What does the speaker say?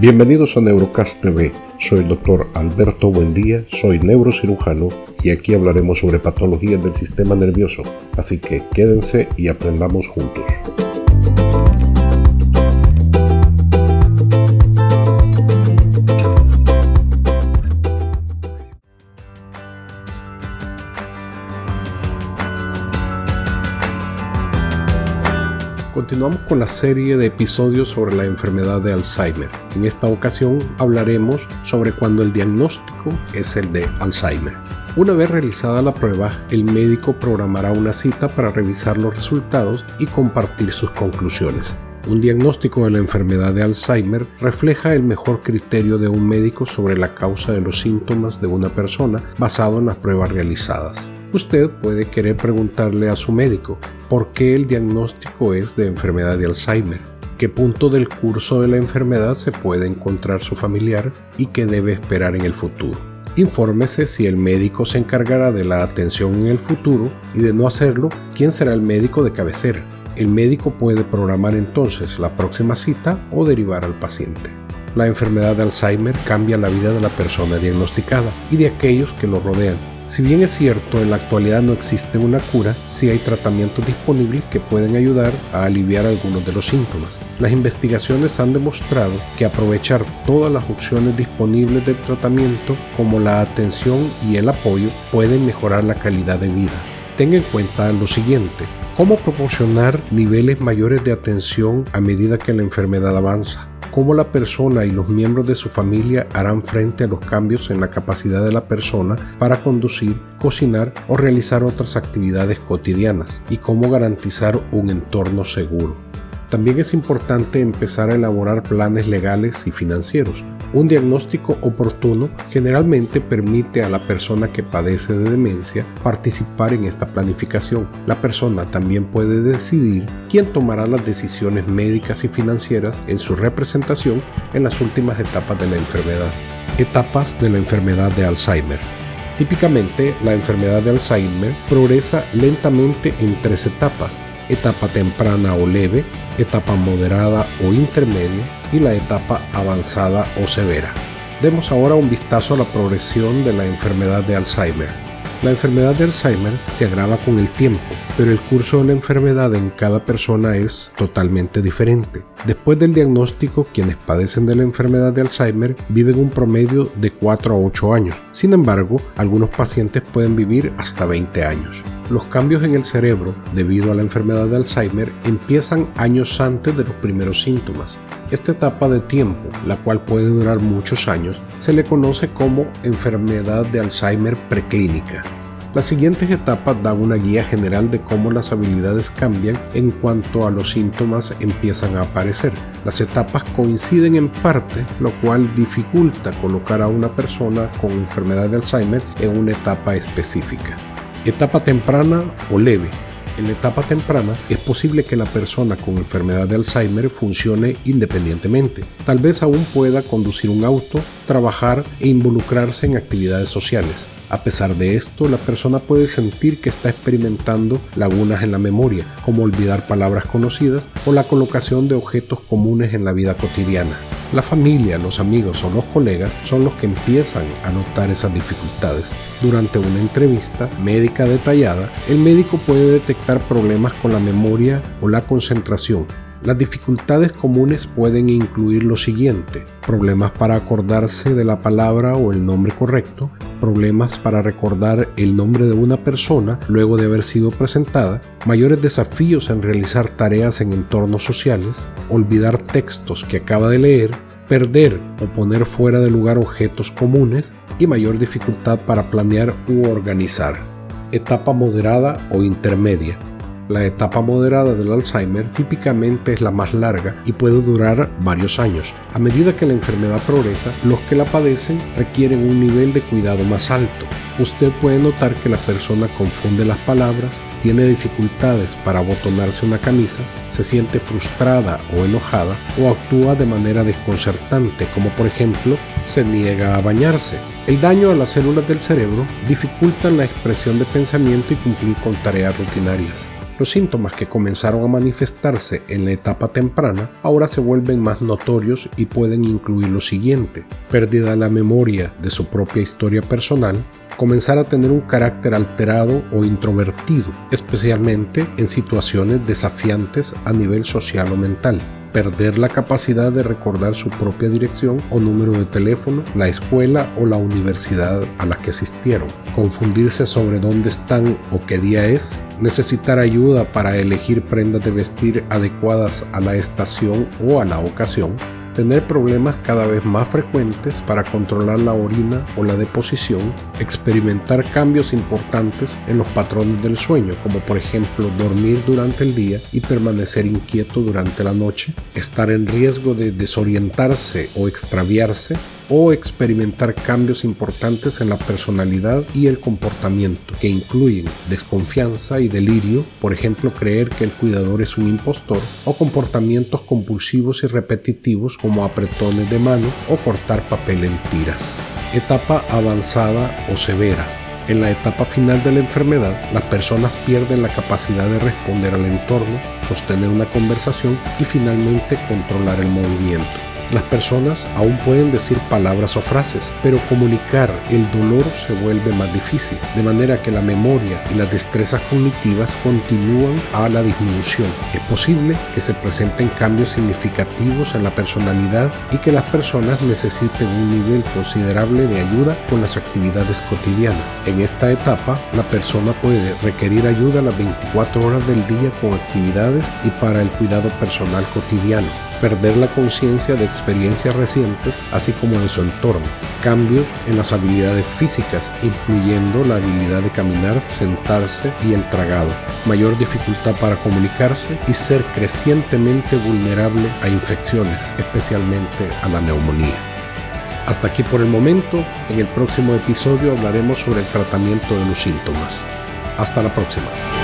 Bienvenidos a Neurocast TV. Soy el doctor Alberto Buendía, soy neurocirujano y aquí hablaremos sobre patologías del sistema nervioso. Así que quédense y aprendamos juntos. Continuamos con la serie de episodios sobre la enfermedad de Alzheimer. En esta ocasión hablaremos sobre cuando el diagnóstico es el de Alzheimer. Una vez realizada la prueba, el médico programará una cita para revisar los resultados y compartir sus conclusiones. Un diagnóstico de la enfermedad de Alzheimer refleja el mejor criterio de un médico sobre la causa de los síntomas de una persona basado en las pruebas realizadas. Usted puede querer preguntarle a su médico por qué el diagnóstico es de enfermedad de Alzheimer, qué punto del curso de la enfermedad se puede encontrar su familiar y qué debe esperar en el futuro. Infórmese si el médico se encargará de la atención en el futuro y de no hacerlo, quién será el médico de cabecera. El médico puede programar entonces la próxima cita o derivar al paciente. La enfermedad de Alzheimer cambia la vida de la persona diagnosticada y de aquellos que lo rodean si bien es cierto, en la actualidad no existe una cura, sí hay tratamientos disponibles que pueden ayudar a aliviar algunos de los síntomas. Las investigaciones han demostrado que aprovechar todas las opciones disponibles del tratamiento, como la atención y el apoyo, pueden mejorar la calidad de vida. Tenga en cuenta lo siguiente, cómo proporcionar niveles mayores de atención a medida que la enfermedad avanza cómo la persona y los miembros de su familia harán frente a los cambios en la capacidad de la persona para conducir, cocinar o realizar otras actividades cotidianas y cómo garantizar un entorno seguro. También es importante empezar a elaborar planes legales y financieros un diagnóstico oportuno generalmente permite a la persona que padece de demencia participar en esta planificación. La persona también puede decidir quién tomará las decisiones médicas y financieras en su representación en las últimas etapas de la enfermedad. Etapas de la enfermedad de Alzheimer. Típicamente, la enfermedad de Alzheimer progresa lentamente en tres etapas. Etapa temprana o leve, etapa moderada o intermedia y la etapa avanzada o severa. Demos ahora un vistazo a la progresión de la enfermedad de Alzheimer. La enfermedad de Alzheimer se agrava con el tiempo, pero el curso de la enfermedad en cada persona es totalmente diferente. Después del diagnóstico, quienes padecen de la enfermedad de Alzheimer viven un promedio de 4 a 8 años. Sin embargo, algunos pacientes pueden vivir hasta 20 años. Los cambios en el cerebro debido a la enfermedad de Alzheimer empiezan años antes de los primeros síntomas. Esta etapa de tiempo, la cual puede durar muchos años, se le conoce como enfermedad de Alzheimer preclínica. Las siguientes etapas dan una guía general de cómo las habilidades cambian en cuanto a los síntomas empiezan a aparecer. Las etapas coinciden en parte, lo cual dificulta colocar a una persona con enfermedad de Alzheimer en una etapa específica. Etapa temprana o leve en la etapa temprana es posible que la persona con enfermedad de Alzheimer funcione independientemente. Tal vez aún pueda conducir un auto, trabajar e involucrarse en actividades sociales. A pesar de esto, la persona puede sentir que está experimentando lagunas en la memoria, como olvidar palabras conocidas o la colocación de objetos comunes en la vida cotidiana. La familia, los amigos o los colegas son los que empiezan a notar esas dificultades. Durante una entrevista médica detallada, el médico puede detectar problemas con la memoria o la concentración. Las dificultades comunes pueden incluir lo siguiente, problemas para acordarse de la palabra o el nombre correcto, problemas para recordar el nombre de una persona luego de haber sido presentada, mayores desafíos en realizar tareas en entornos sociales, olvidar textos que acaba de leer, perder o poner fuera de lugar objetos comunes. Y mayor dificultad para planear u organizar. Etapa moderada o intermedia. La etapa moderada del Alzheimer típicamente es la más larga y puede durar varios años. A medida que la enfermedad progresa, los que la padecen requieren un nivel de cuidado más alto. Usted puede notar que la persona confunde las palabras, tiene dificultades para abotonarse una camisa, se siente frustrada o enojada o actúa de manera desconcertante, como por ejemplo se niega a bañarse. El daño a las células del cerebro dificulta la expresión de pensamiento y cumplir con tareas rutinarias. Los síntomas que comenzaron a manifestarse en la etapa temprana ahora se vuelven más notorios y pueden incluir lo siguiente. Pérdida de la memoria de su propia historia personal, comenzar a tener un carácter alterado o introvertido, especialmente en situaciones desafiantes a nivel social o mental perder la capacidad de recordar su propia dirección o número de teléfono, la escuela o la universidad a la que asistieron, confundirse sobre dónde están o qué día es, necesitar ayuda para elegir prendas de vestir adecuadas a la estación o a la ocasión, tener problemas cada vez más frecuentes para controlar la orina o la deposición, experimentar cambios importantes en los patrones del sueño, como por ejemplo dormir durante el día y permanecer inquieto durante la noche, estar en riesgo de desorientarse o extraviarse, o experimentar cambios importantes en la personalidad y el comportamiento, que incluyen desconfianza y delirio, por ejemplo creer que el cuidador es un impostor, o comportamientos compulsivos y repetitivos como apretones de mano o cortar papel en tiras. Etapa avanzada o severa. En la etapa final de la enfermedad, las personas pierden la capacidad de responder al entorno, sostener una conversación y finalmente controlar el movimiento. Las personas aún pueden decir palabras o frases, pero comunicar el dolor se vuelve más difícil, de manera que la memoria y las destrezas cognitivas continúan a la disminución. Es posible que se presenten cambios significativos en la personalidad y que las personas necesiten un nivel considerable de ayuda con las actividades cotidianas. En esta etapa, la persona puede requerir ayuda las 24 horas del día con actividades y para el cuidado personal cotidiano perder la conciencia de experiencias recientes, así como de su entorno, cambios en las habilidades físicas, incluyendo la habilidad de caminar, sentarse y el tragado, mayor dificultad para comunicarse y ser crecientemente vulnerable a infecciones, especialmente a la neumonía. Hasta aquí por el momento, en el próximo episodio hablaremos sobre el tratamiento de los síntomas. Hasta la próxima.